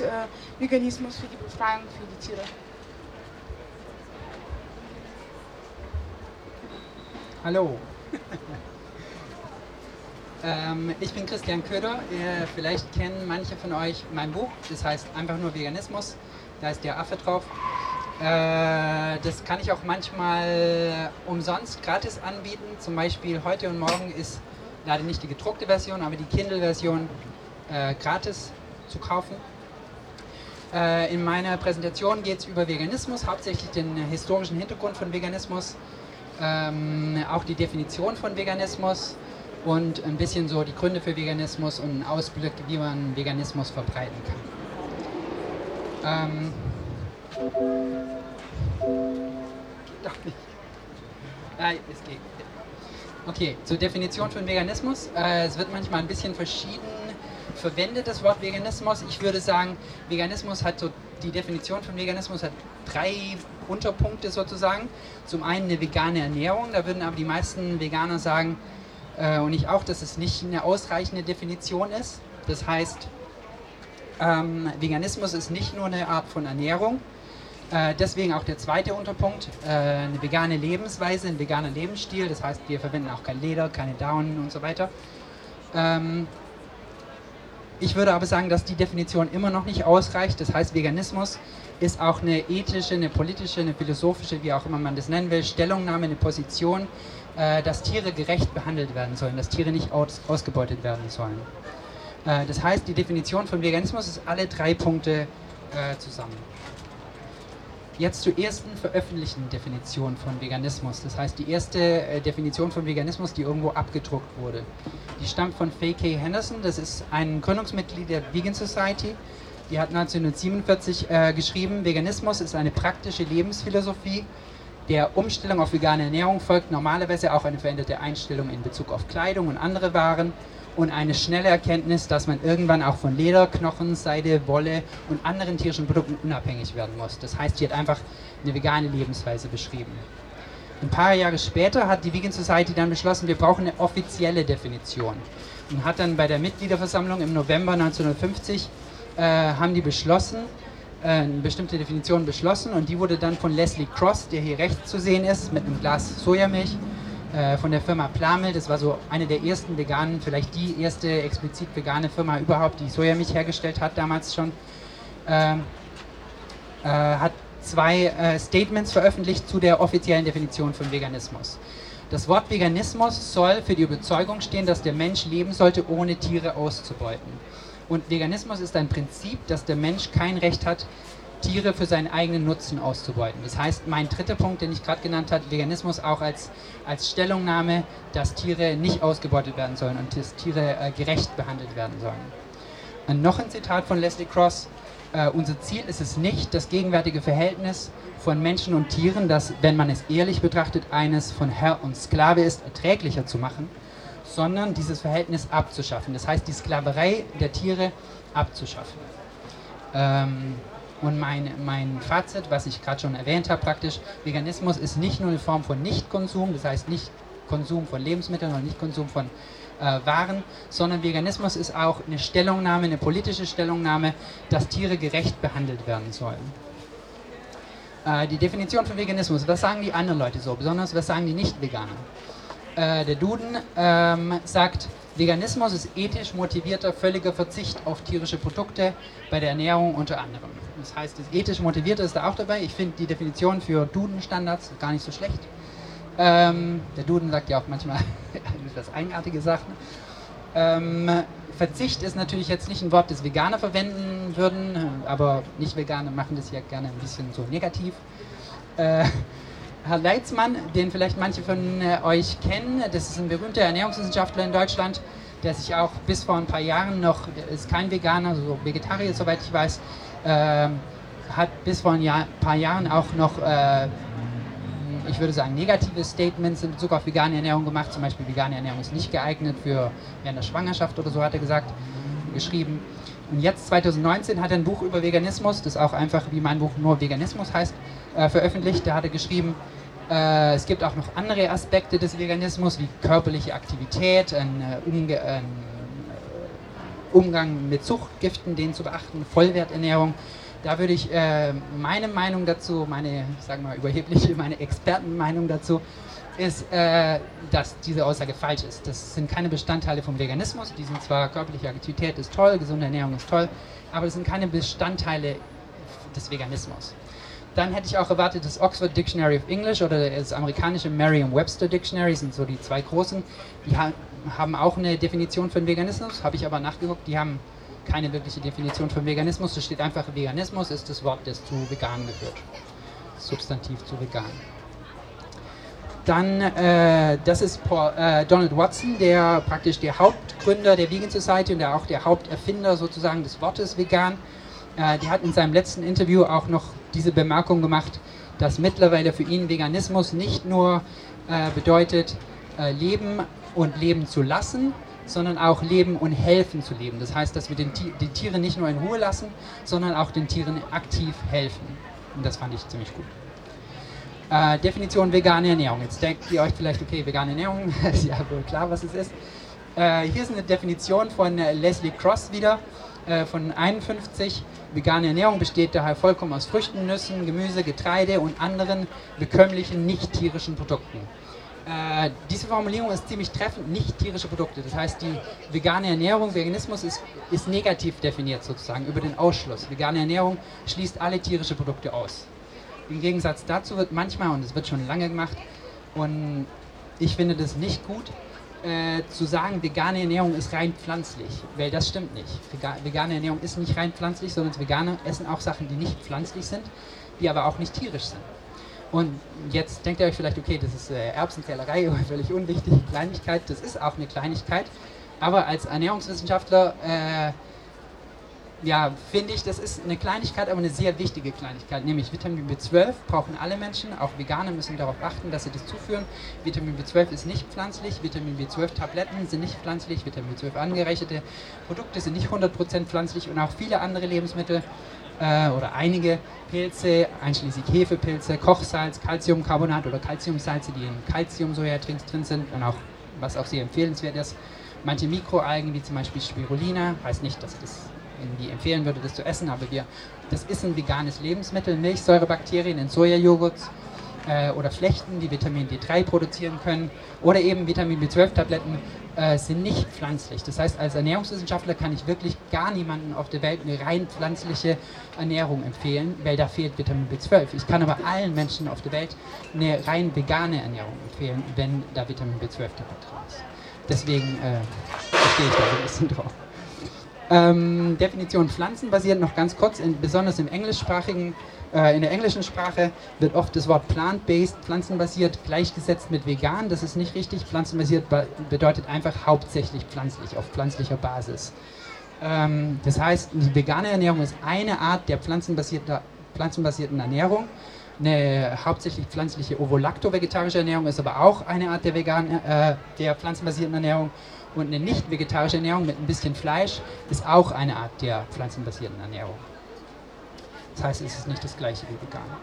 äh, Veganismus für die Befreiung für die Tiere. Hallo. ähm, ich bin Christian Köder. Äh, vielleicht kennen manche von euch mein Buch. Das heißt einfach nur Veganismus. Da ist der Affe drauf. Äh, das kann ich auch manchmal umsonst gratis anbieten. Zum Beispiel heute und morgen ist leider nicht die gedruckte Version, aber die Kindle-Version äh, gratis zu kaufen. Äh, in meiner Präsentation geht es über Veganismus, hauptsächlich den historischen Hintergrund von Veganismus, ähm, auch die Definition von Veganismus und ein bisschen so die Gründe für Veganismus und einen Ausblick, wie man Veganismus verbreiten kann. Ähm, geht doch nicht. Nein, es geht. Okay, zur Definition von Veganismus. Äh, es wird manchmal ein bisschen verschieden verwendet, das Wort Veganismus. Ich würde sagen, Veganismus hat so, die Definition von Veganismus hat drei Unterpunkte sozusagen. Zum einen eine vegane Ernährung, da würden aber die meisten Veganer sagen, äh, und ich auch, dass es nicht eine ausreichende Definition ist. Das heißt, ähm, Veganismus ist nicht nur eine Art von Ernährung, äh, deswegen auch der zweite Unterpunkt, äh, eine vegane Lebensweise, ein veganer Lebensstil. Das heißt, wir verwenden auch kein Leder, keine Daunen und so weiter. Ich würde aber sagen, dass die Definition immer noch nicht ausreicht. Das heißt, Veganismus ist auch eine ethische, eine politische, eine philosophische, wie auch immer man das nennen will, Stellungnahme, eine Position, äh, dass Tiere gerecht behandelt werden sollen, dass Tiere nicht aus, ausgebeutet werden sollen. Äh, das heißt, die Definition von Veganismus ist alle drei Punkte äh, zusammen. Jetzt zur ersten veröffentlichten Definition von Veganismus. Das heißt, die erste äh, Definition von Veganismus, die irgendwo abgedruckt wurde. Die stammt von Faye K. Henderson. Das ist ein Gründungsmitglied der Vegan Society. Die hat 1947 äh, geschrieben, Veganismus ist eine praktische Lebensphilosophie. Der Umstellung auf vegane Ernährung folgt normalerweise auch eine veränderte Einstellung in Bezug auf Kleidung und andere Waren und eine schnelle Erkenntnis, dass man irgendwann auch von Leder, Knochen, Seide, Wolle und anderen tierischen Produkten unabhängig werden muss. Das heißt, sie hat einfach eine vegane Lebensweise beschrieben. Ein paar Jahre später hat die Vegan Society dann beschlossen, wir brauchen eine offizielle Definition und hat dann bei der Mitgliederversammlung im November 1950 äh, haben die beschlossen, äh, eine bestimmte Definition beschlossen und die wurde dann von Leslie Cross, der hier rechts zu sehen ist, mit einem Glas Sojamilch, äh, von der Firma Plamel. Das war so eine der ersten veganen, vielleicht die erste explizit vegane Firma überhaupt, die Sojamilch hergestellt hat damals schon. Ähm, äh, hat zwei äh, Statements veröffentlicht zu der offiziellen Definition von Veganismus. Das Wort Veganismus soll für die Überzeugung stehen, dass der Mensch leben sollte, ohne Tiere auszubeuten. Und Veganismus ist ein Prinzip, dass der Mensch kein Recht hat, Tiere für seinen eigenen Nutzen auszubeuten. Das heißt, mein dritter Punkt, den ich gerade genannt habe, Veganismus auch als, als Stellungnahme, dass Tiere nicht ausgebeutet werden sollen und dass Tiere äh, gerecht behandelt werden sollen. Und noch ein Zitat von Leslie Cross. Äh, unser Ziel ist es nicht, das gegenwärtige Verhältnis von Menschen und Tieren, das, wenn man es ehrlich betrachtet, eines von Herr und Sklave ist, erträglicher zu machen, sondern dieses Verhältnis abzuschaffen. Das heißt, die Sklaverei der Tiere abzuschaffen. Ähm, und mein, mein Fazit, was ich gerade schon erwähnt habe, praktisch, Veganismus ist nicht nur eine Form von Nichtkonsum, das heißt nicht Konsum von Lebensmitteln oder nicht Konsum von äh, Waren, sondern Veganismus ist auch eine Stellungnahme, eine politische Stellungnahme, dass Tiere gerecht behandelt werden sollen. Äh, die Definition von Veganismus, was sagen die anderen Leute so, besonders was sagen die Nicht-Veganer? Äh, der Duden ähm, sagt, Veganismus ist ethisch motivierter, völliger Verzicht auf tierische Produkte bei der Ernährung unter anderem. Das heißt, das ethisch motivierte ist da auch dabei. Ich finde die Definition für Duden-Standards gar nicht so schlecht. Ähm, der Duden sagt ja auch manchmal etwas eigenartige Sachen. Ähm, Verzicht ist natürlich jetzt nicht ein Wort, das Veganer verwenden würden, aber Nicht-Veganer machen das ja gerne ein bisschen so negativ. Äh, Herr Leitzmann, den vielleicht manche von äh, euch kennen, das ist ein berühmter Ernährungswissenschaftler in Deutschland, der sich auch bis vor ein paar Jahren noch, ist kein Veganer, also Vegetarier, soweit ich weiß, hat bis vor ein Jahr, paar Jahren auch noch, äh, ich würde sagen, negative Statements in Bezug auf vegane Ernährung gemacht. Zum Beispiel, vegane Ernährung ist nicht geeignet für während der Schwangerschaft oder so, hat er gesagt, geschrieben. Und jetzt, 2019, hat er ein Buch über Veganismus, das auch einfach wie mein Buch nur Veganismus heißt, äh, veröffentlicht. Da hat er geschrieben, äh, es gibt auch noch andere Aspekte des Veganismus, wie körperliche Aktivität, ein, äh, Umgang mit Zuchtgiften, den zu beachten, Vollwerternährung. Da würde ich äh, meine Meinung dazu, meine, sagen wir mal, überhebliche, meine Expertenmeinung dazu, ist, äh, dass diese Aussage falsch ist. Das sind keine Bestandteile vom Veganismus. Die sind zwar körperliche Aktivität ist toll, gesunde Ernährung ist toll, aber das sind keine Bestandteile des Veganismus. Dann hätte ich auch erwartet, das Oxford Dictionary of English oder das amerikanische Merriam-Webster Dictionary sind so die zwei großen. Die haben auch eine Definition von Veganismus, habe ich aber nachgeguckt, die haben keine wirkliche Definition von Veganismus. Es steht einfach, Veganismus ist das Wort, das zu vegan gehört. Substantiv zu vegan. Dann, äh, das ist Paul, äh, Donald Watson, der praktisch der Hauptgründer der Vegan Society und der auch der Haupterfinder sozusagen des Wortes vegan. Äh, der hat in seinem letzten Interview auch noch diese Bemerkung gemacht, dass mittlerweile für ihn Veganismus nicht nur äh, bedeutet, äh, leben und leben zu lassen, sondern auch leben und helfen zu leben. Das heißt, dass wir den, die Tiere nicht nur in Ruhe lassen, sondern auch den Tieren aktiv helfen. Und das fand ich ziemlich gut. Äh, Definition vegane Ernährung. Jetzt denkt ihr euch vielleicht, okay, vegane Ernährung, ist ja wohl klar, was es ist. Äh, hier ist eine Definition von äh, Leslie Cross wieder, äh, von 51. Vegane Ernährung besteht daher vollkommen aus Früchten, Nüssen, Gemüse, Getreide und anderen bekömmlichen nicht-tierischen Produkten. Äh, diese Formulierung ist ziemlich treffend, nicht tierische Produkte. Das heißt, die vegane Ernährung, Veganismus ist, ist negativ definiert sozusagen über den Ausschluss. Vegane Ernährung schließt alle tierische Produkte aus. Im Gegensatz dazu wird manchmal, und es wird schon lange gemacht, und ich finde das nicht gut, äh, zu sagen, vegane Ernährung ist rein pflanzlich, weil das stimmt nicht. Vegane Ernährung ist nicht rein pflanzlich, sondern Veganer essen auch Sachen, die nicht pflanzlich sind, die aber auch nicht tierisch sind. Und jetzt denkt ihr euch vielleicht, okay, das ist äh, Erbsenzählerei, völlig unwichtig, Kleinigkeit. Das ist auch eine Kleinigkeit. Aber als Ernährungswissenschaftler, äh, ja, finde ich, das ist eine Kleinigkeit, aber eine sehr wichtige Kleinigkeit. Nämlich Vitamin B12 brauchen alle Menschen, auch Veganer müssen darauf achten, dass sie das zuführen. Vitamin B12 ist nicht pflanzlich, Vitamin B12-Tabletten sind nicht pflanzlich, Vitamin B12 angereicherte Produkte sind nicht 100% pflanzlich und auch viele andere Lebensmittel äh, oder einige Pilze, einschließlich Hefepilze, Kochsalz, Calciumcarbonat oder Calciumsalze, die in Calcium-Sojadrinks drin sind und auch, was auch sehr empfehlenswert ist, manche Mikroalgen, wie zum Beispiel Spirulina, heißt nicht, dass ich das irgendwie empfehlen würde, das zu essen, aber wir, das ist ein veganes Lebensmittel, Milchsäurebakterien in Sojajoghurts, äh, oder Flechten, die Vitamin D3 produzieren können, oder eben Vitamin B12-Tabletten äh, sind nicht pflanzlich. Das heißt, als Ernährungswissenschaftler kann ich wirklich gar niemanden auf der Welt eine rein pflanzliche Ernährung empfehlen, weil da fehlt Vitamin B12. Ich kann aber allen Menschen auf der Welt eine rein vegane Ernährung empfehlen, wenn da Vitamin B12 dabei drin ist. Deswegen äh, stehe ich da so ein bisschen drauf. Ähm, Definition pflanzenbasiert noch ganz kurz, in, besonders im englischsprachigen in der englischen Sprache wird oft das Wort plant-based, pflanzenbasiert, gleichgesetzt mit vegan. Das ist nicht richtig. Pflanzenbasiert bedeutet einfach hauptsächlich pflanzlich, auf pflanzlicher Basis. Ähm, das heißt, die vegane Ernährung ist eine Art der pflanzenbasierten Ernährung. Eine hauptsächlich pflanzliche Ovolacto-vegetarische Ernährung ist aber auch eine Art der, vegan, äh, der pflanzenbasierten Ernährung. Und eine nicht vegetarische Ernährung mit ein bisschen Fleisch ist auch eine Art der pflanzenbasierten Ernährung. Das heißt, es ist nicht das gleiche wie Veganer.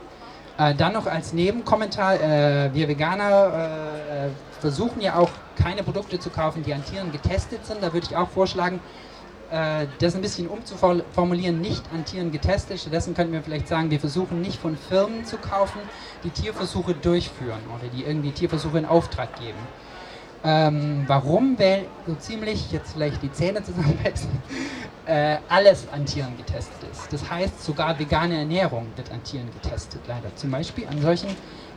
Äh, dann noch als Nebenkommentar, äh, wir Veganer äh, versuchen ja auch keine Produkte zu kaufen, die an Tieren getestet sind. Da würde ich auch vorschlagen, äh, das ein bisschen umzuformulieren, nicht an Tieren getestet. Stattdessen könnten wir vielleicht sagen, wir versuchen nicht von Firmen zu kaufen, die Tierversuche durchführen oder die irgendwie Tierversuche in Auftrag geben. Ähm, warum? Weil so ziemlich, jetzt vielleicht die Zähne zusammenbeißen, äh, alles an Tieren getestet ist. Das heißt, sogar vegane Ernährung wird an Tieren getestet, leider. Zum Beispiel an solchen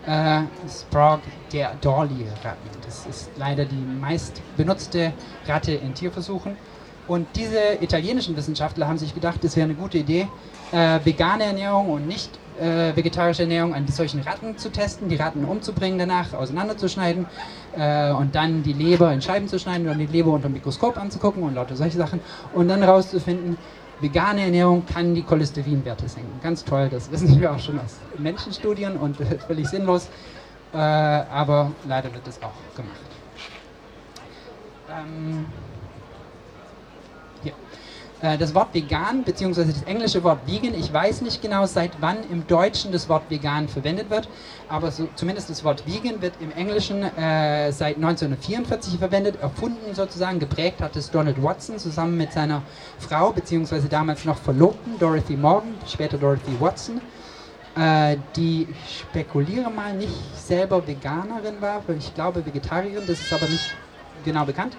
äh, Sprague der Dorley-Ratten. Das ist leider die meist benutzte Ratte in Tierversuchen. Und diese italienischen Wissenschaftler haben sich gedacht, es wäre eine gute Idee, äh, vegane Ernährung und nicht äh, vegetarische Ernährung an solchen Ratten zu testen, die Ratten umzubringen danach, auseinanderzuschneiden äh, und dann die Leber in Scheiben zu schneiden und die Leber unter dem Mikroskop anzugucken und lauter solche Sachen und dann herauszufinden, vegane Ernährung kann die Cholesterinwerte senken. Ganz toll, das wissen wir auch schon aus Menschenstudien und völlig sinnlos, äh, aber leider wird das auch gemacht. Ähm, Äh, das Wort vegan, beziehungsweise das englische Wort vegan, ich weiß nicht genau, seit wann im Deutschen das Wort vegan verwendet wird, aber so, zumindest das Wort vegan wird im Englischen äh, seit 1944 verwendet, erfunden sozusagen, geprägt hat es Donald Watson zusammen mit seiner Frau, beziehungsweise damals noch Verlobten, Dorothy Morgan, später Dorothy Watson. Äh, die, ich spekuliere mal, nicht selber Veganerin war, ich glaube Vegetarierin, das ist aber nicht genau bekannt.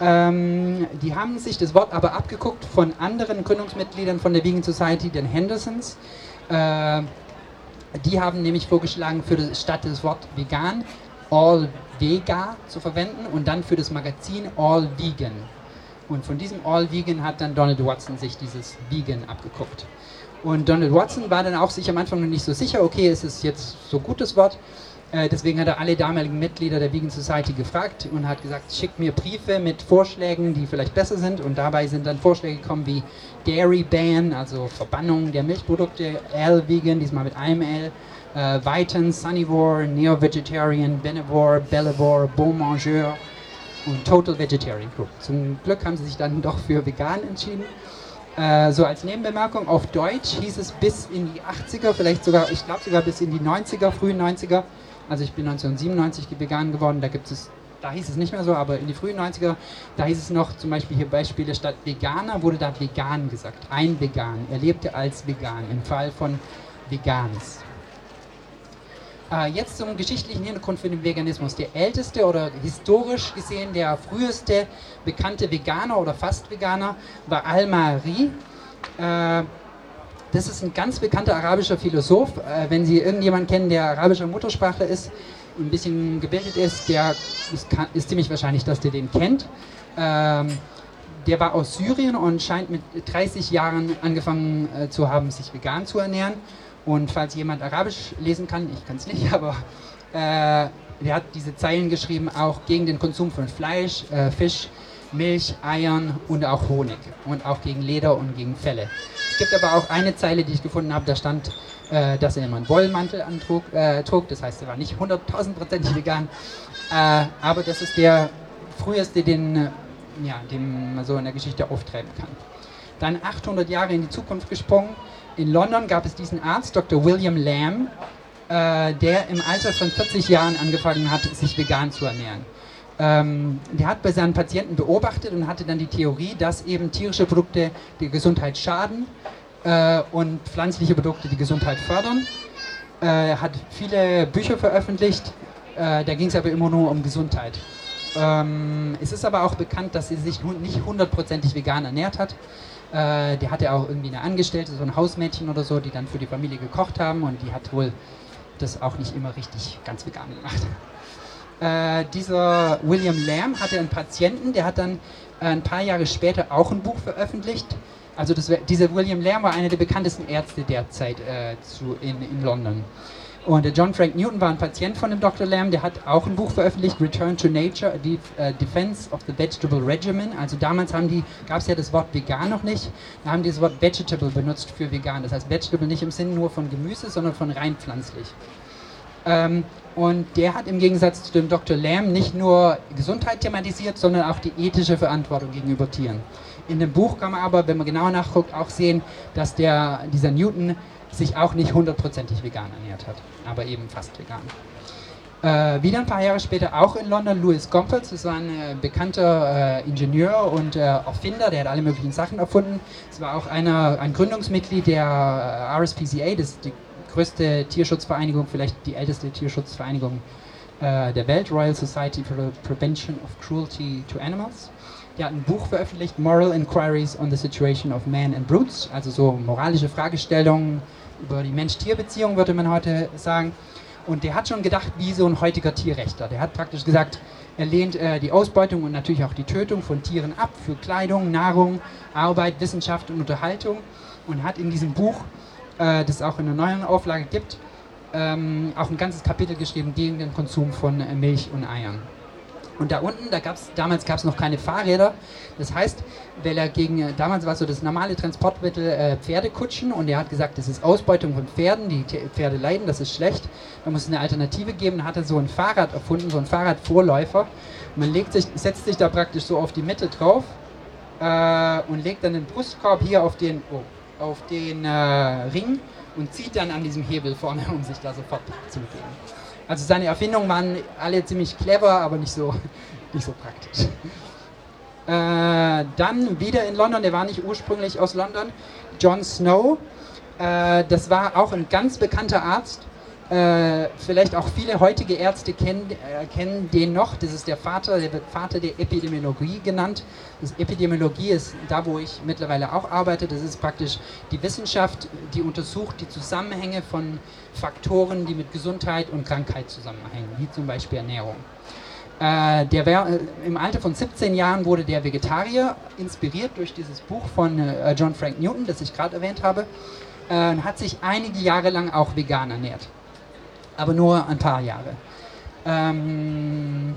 Ähm, die haben sich das Wort aber abgeguckt von anderen Gründungsmitgliedern von der Vegan Society, den Hendersons. Äh, die haben nämlich vorgeschlagen, für das, statt das Wort vegan All Vega zu verwenden und dann für das Magazin All Vegan. Und von diesem All Vegan hat dann Donald Watson sich dieses Vegan abgeguckt. Und Donald Watson war dann auch sich am Anfang noch nicht so sicher, okay, ist es jetzt so gut das Wort? Äh, deswegen hat er alle damaligen Mitglieder der Vegan Society gefragt und hat gesagt, schickt mir Briefe mit Vorschlägen, die vielleicht besser sind. Und dabei sind dann Vorschläge gekommen wie Dairy Ban, also Verbannung der Milchprodukte, L-Vegan, diesmal mit einem L, äh, Vitan, Sunnivore, Neo-Vegetarian, Benevore, Bellevore, Bon Mangeur und Total Vegetarian Group. Zum Glück haben sie sich dann doch für vegan entschieden. Äh, so als Nebenbemerkung, auf Deutsch hieß es bis in die 80er, vielleicht sogar, ich glaube sogar bis in die 90er, frühen 90er, also ich bin 1997 vegan geworden, da gibt es, da hieß es nicht mehr so, aber in die frühen 90er, da hieß es noch zum Beispiel hier Beispiele statt Veganer wurde da vegan gesagt. Ein Vegan. Er lebte als vegan im Fall von Vegans. Äh, jetzt zum geschichtlichen Hintergrund für den Veganismus. Der älteste oder historisch gesehen der früheste bekannte Veganer oder fast Veganer war Al-Mahri. Äh, das ist ein ganz bekannter arabischer Philosoph. Äh, wenn Sie irgendjemanden kennen, der arabischer Muttersprache ist, ein bisschen gebildet ist, der ist, ist ziemlich wahrscheinlich, dass der den kennt. Ähm, der war aus Syrien und scheint mit 30 Jahren angefangen äh, zu haben, sich vegan zu ernähren. Und falls jemand Arabisch lesen kann, ich kann es nicht, aber äh, der hat diese Zeilen geschrieben, auch gegen den Konsum von Fleisch, äh, Fisch, Milch, Eiern und auch Honig und auch gegen Leder und gegen Felle. Es gibt aber auch eine Zeile, die ich gefunden habe, da stand, äh, dass er immer einen Wollmantel antrug, äh, trug. Das heißt, er war nicht hunderttausendprozentig vegan. Äh, aber das ist der früheste, den, äh, ja, den man so in der Geschichte auftreiben kann. Dann 800 Jahre in die Zukunft gesprungen. In London gab es diesen Arzt, Dr. William Lamb, äh, der im Alter von 40 Jahren angefangen hat, sich vegan zu ernähren. Ähm, der hat bei seinen Patienten beobachtet und hatte dann die Theorie, dass eben tierische Produkte die Gesundheit schaden äh, und pflanzliche Produkte die Gesundheit fördern. Äh, er hat viele Bücher veröffentlicht, äh, da ging es aber immer nur um Gesundheit. Ähm, es ist aber auch bekannt, dass er sich nicht hundertprozentig vegan ernährt hat. Äh, der hatte auch irgendwie eine Angestellte, so ein Hausmädchen oder so, die dann für die Familie gekocht haben und die hat wohl das auch nicht immer richtig ganz vegan gemacht. Äh, dieser William Lamb hatte einen Patienten, der hat dann äh, ein paar Jahre später auch ein Buch veröffentlicht. Also das, dieser William Lamb war einer der bekanntesten Ärzte derzeit äh, zu, in, in London. Und der John Frank Newton war ein Patient von dem Dr. Lamb, der hat auch ein Buch veröffentlicht, Return to Nature, the uh, Defense of the Vegetable Regimen. Also damals gab es ja das Wort vegan noch nicht, da haben die das Wort Vegetable benutzt für vegan. Das heißt Vegetable nicht im Sinne nur von Gemüse, sondern von rein pflanzlich. Ähm, und der hat im Gegensatz zu dem Dr. Lamb nicht nur Gesundheit thematisiert, sondern auch die ethische Verantwortung gegenüber Tieren. In dem Buch kann man aber, wenn man genauer nachguckt, auch sehen, dass der, dieser Newton sich auch nicht hundertprozentig vegan ernährt hat, aber eben fast vegan. Äh, wieder ein paar Jahre später auch in London Louis Gompertz, das war ein äh, bekannter äh, Ingenieur und äh, Erfinder, der hat alle möglichen Sachen erfunden. Es war auch einer, ein Gründungsmitglied der äh, RSPCA, das ist die größte Tierschutzvereinigung, vielleicht die älteste Tierschutzvereinigung äh, der Welt, Royal Society for the Prevention of Cruelty to Animals. Der hat ein Buch veröffentlicht, Moral Inquiries on the Situation of Man and Brutes, also so moralische Fragestellungen über die Mensch-Tier-Beziehung, würde man heute sagen. Und der hat schon gedacht, wie so ein heutiger Tierrechter. Der hat praktisch gesagt, er lehnt äh, die Ausbeutung und natürlich auch die Tötung von Tieren ab für Kleidung, Nahrung, Arbeit, Wissenschaft und Unterhaltung und hat in diesem Buch äh, das auch in der neuen Auflage gibt, ähm, auch ein ganzes Kapitel geschrieben gegen den Konsum von äh, Milch und Eiern. Und da unten, da gab's, damals gab es noch keine Fahrräder. Das heißt, weil er gegen, äh, damals war so das normale Transportmittel äh, Pferdekutschen und er hat gesagt, das ist Ausbeutung von Pferden, die Pferde leiden, das ist schlecht. Da muss es eine Alternative geben. Dann hat er so ein Fahrrad erfunden, so ein Fahrradvorläufer. Man legt sich, setzt sich da praktisch so auf die Mitte drauf äh, und legt dann den Brustkorb hier auf den, oh, auf den äh, Ring und zieht dann an diesem Hebel vorne, um sich da sofort zu bewegen. Also seine Erfindungen waren alle ziemlich clever, aber nicht so, nicht so praktisch. Äh, dann wieder in London, der war nicht ursprünglich aus London, John Snow. Äh, das war auch ein ganz bekannter Arzt. Äh, vielleicht auch viele heutige Ärzte kennen, äh, kennen den noch. Das ist der Vater, der wird Vater der Epidemiologie genannt. Das Epidemiologie ist da, wo ich mittlerweile auch arbeite. Das ist praktisch die Wissenschaft, die untersucht die Zusammenhänge von Faktoren, die mit Gesundheit und Krankheit zusammenhängen, wie zum Beispiel Ernährung. Äh, der wär, äh, Im Alter von 17 Jahren wurde der Vegetarier, inspiriert durch dieses Buch von äh, John Frank Newton, das ich gerade erwähnt habe, äh, hat sich einige Jahre lang auch vegan ernährt. Aber nur ein paar Jahre. Ähm,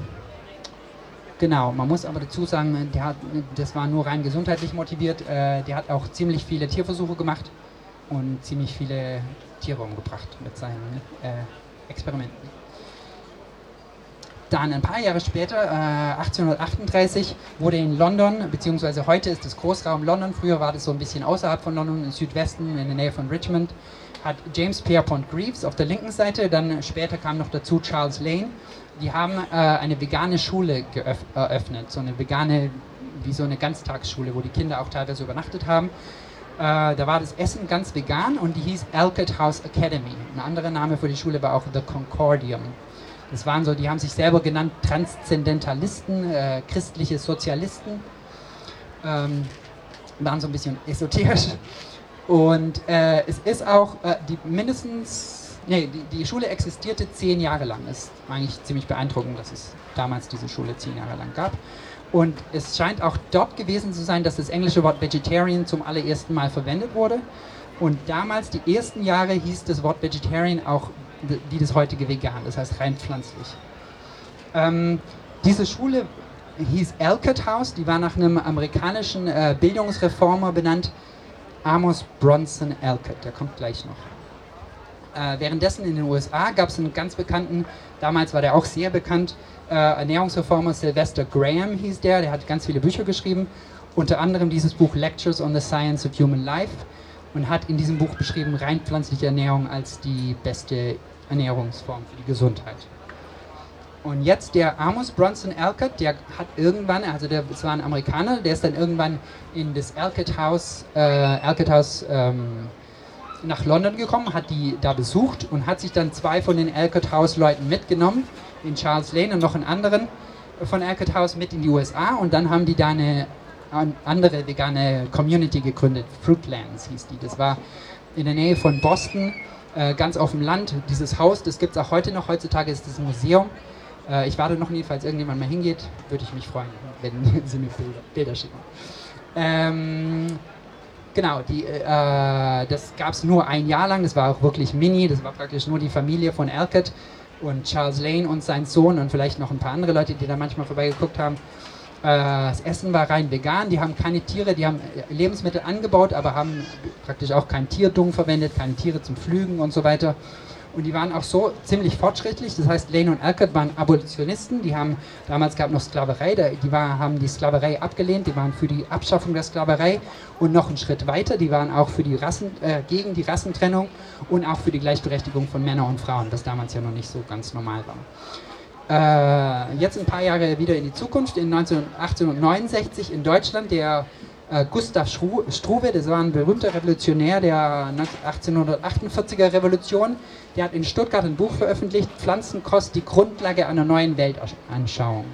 genau, man muss aber dazu sagen, der hat, das war nur rein gesundheitlich motiviert. Äh, der hat auch ziemlich viele Tierversuche gemacht und ziemlich viele Tiere umgebracht mit seinen äh, Experimenten. Dann ein paar Jahre später, äh, 1838, wurde in London, beziehungsweise heute ist es Großraum London, früher war das so ein bisschen außerhalb von London, im Südwesten, in der Nähe von Richmond, hat James Pierpont Greaves auf der linken Seite, dann später kam noch dazu Charles Lane, die haben äh, eine vegane Schule eröffnet, so eine vegane, wie so eine Ganztagsschule, wo die Kinder auch teilweise übernachtet haben. Äh, da war das Essen ganz vegan und die hieß Alcott House Academy. Ein anderer Name für die Schule war auch The Concordium. Das waren so, die haben sich selber genannt Transzendentalisten, äh, christliche Sozialisten. Ähm, waren so ein bisschen esoterisch. Und äh, es ist auch äh, die mindestens, nee, die, die, Schule existierte zehn Jahre lang. Ist eigentlich ziemlich beeindruckend, dass es damals diese Schule zehn Jahre lang gab. Und es scheint auch dort gewesen zu sein, dass das englische Wort Vegetarian zum allerersten Mal verwendet wurde. Und damals, die ersten Jahre, hieß das Wort Vegetarian auch wie das heutige Vegan, das heißt rein pflanzlich. Ähm, diese Schule hieß Alcott House, die war nach einem amerikanischen äh, Bildungsreformer benannt, Amos Bronson Alcott, der kommt gleich noch. Äh, währenddessen in den USA gab es einen ganz bekannten, damals war der auch sehr bekannt, äh, Ernährungsreformer Sylvester Graham hieß der, der hat ganz viele Bücher geschrieben, unter anderem dieses Buch Lectures on the Science of Human Life und hat in diesem Buch beschrieben, rein pflanzliche Ernährung als die beste Ernährungsform für die Gesundheit. Und jetzt der Amos Bronson Alcott, der hat irgendwann, also der, das war ein Amerikaner, der ist dann irgendwann in das Alcott House, äh, Alcott House ähm, nach London gekommen, hat die da besucht und hat sich dann zwei von den Alcott House Leuten mitgenommen, den Charles Lane und noch einen anderen von Alcott House mit in die USA und dann haben die da eine andere vegane Community gegründet, Fruitlands hieß die. Das war in der Nähe von Boston äh, ganz auf dem Land. Dieses Haus, das gibt es auch heute noch. Heutzutage ist das Museum. Äh, ich warte noch nie, falls irgendjemand mal hingeht, würde ich mich freuen, wenn Sie mir Bilder, Bilder schicken. Ähm, genau, die, äh, das gab es nur ein Jahr lang. Das war auch wirklich mini. Das war praktisch nur die Familie von Alcott und Charles Lane und sein Sohn und vielleicht noch ein paar andere Leute, die da manchmal vorbeigeguckt haben. Äh, das Essen war rein vegan, die haben keine Tiere, die haben äh, Lebensmittel angebaut, aber haben praktisch auch kein Tierdung verwendet, keine Tiere zum Pflügen und so weiter. Und die waren auch so ziemlich fortschrittlich. Das heißt, Lane und Alcott waren Abolitionisten. Die haben, damals gab es noch Sklaverei, die war, haben die Sklaverei abgelehnt. Die waren für die Abschaffung der Sklaverei und noch einen Schritt weiter. Die waren auch für die Rassen, äh, gegen die Rassentrennung und auch für die Gleichberechtigung von Männern und Frauen, was damals ja noch nicht so ganz normal war. Äh, jetzt ein paar Jahre wieder in die Zukunft, in 1869 in Deutschland, der Gustav Struve, das war ein berühmter Revolutionär der 1848er Revolution, der hat in Stuttgart ein Buch veröffentlicht, Pflanzenkost, die Grundlage einer neuen Weltanschauung.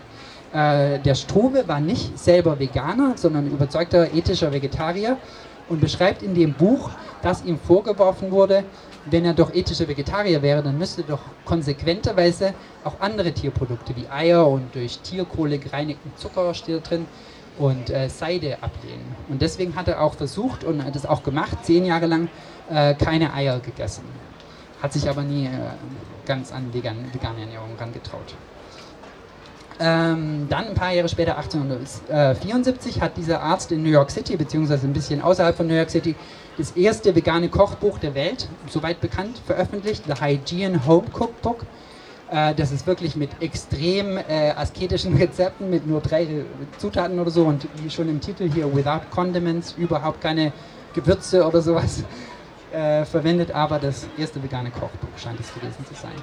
Äh, der Struve war nicht selber Veganer, sondern überzeugter ethischer Vegetarier und beschreibt in dem Buch, dass ihm vorgeworfen wurde, wenn er doch ethischer Vegetarier wäre, dann müsste doch konsequenterweise auch andere Tierprodukte wie Eier und durch Tierkohle gereinigten Zucker steht drin und äh, Seide ablehnen. Und deswegen hat er auch versucht und hat es auch gemacht, zehn Jahre lang äh, keine Eier gegessen. Hat sich aber nie äh, ganz an vegan, vegane Ernährung herangetraut. Ähm, dann ein paar Jahre später, 1874, hat dieser Arzt in New York City, beziehungsweise ein bisschen außerhalb von New York City, das erste vegane Kochbuch der Welt, soweit bekannt, veröffentlicht, The Hygiene Home Cookbook. Äh, das ist wirklich mit extrem äh, asketischen Rezepten, mit nur drei Zutaten oder so und wie schon im Titel hier, without condiments, überhaupt keine Gewürze oder sowas äh, verwendet, aber das erste vegane Kochbuch scheint es gewesen zu sein.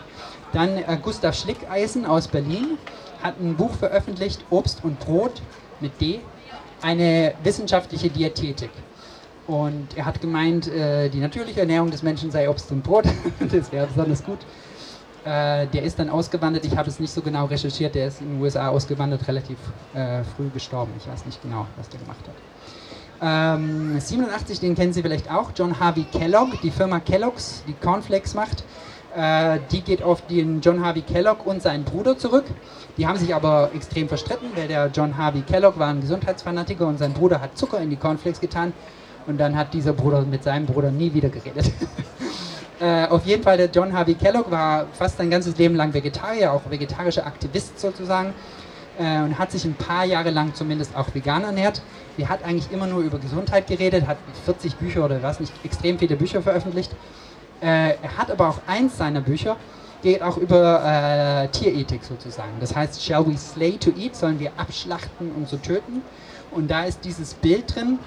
Dann äh, Gustav Schlickeisen aus Berlin hat ein Buch veröffentlicht, Obst und Brot mit D, eine wissenschaftliche Diätetik. Und er hat gemeint, äh, die natürliche Ernährung des Menschen sei Obst und Brot. das wäre besonders gut. Äh, der ist dann ausgewandert, ich habe es nicht so genau recherchiert, der ist in den USA ausgewandert, relativ äh, früh gestorben. Ich weiß nicht genau, was der gemacht hat. Ähm, 87, den kennen Sie vielleicht auch, John Harvey Kellogg, die Firma Kellogg's, die Cornflakes macht. Äh, die geht auf den John Harvey Kellogg und seinen Bruder zurück. Die haben sich aber extrem verstritten, weil der John Harvey Kellogg war ein Gesundheitsfanatiker und sein Bruder hat Zucker in die Cornflakes getan. Und dann hat dieser Bruder mit seinem Bruder nie wieder geredet. äh, auf jeden Fall, der John Harvey Kellogg war fast sein ganzes Leben lang Vegetarier, auch vegetarischer Aktivist sozusagen. Äh, und hat sich ein paar Jahre lang zumindest auch vegan ernährt. Der hat eigentlich immer nur über Gesundheit geredet, hat 40 Bücher oder was nicht, extrem viele Bücher veröffentlicht. Äh, er hat aber auch eins seiner Bücher, geht auch über äh, Tierethik sozusagen. Das heißt, shall we slay to eat? Sollen wir abschlachten, um zu töten? Und da ist dieses Bild drin,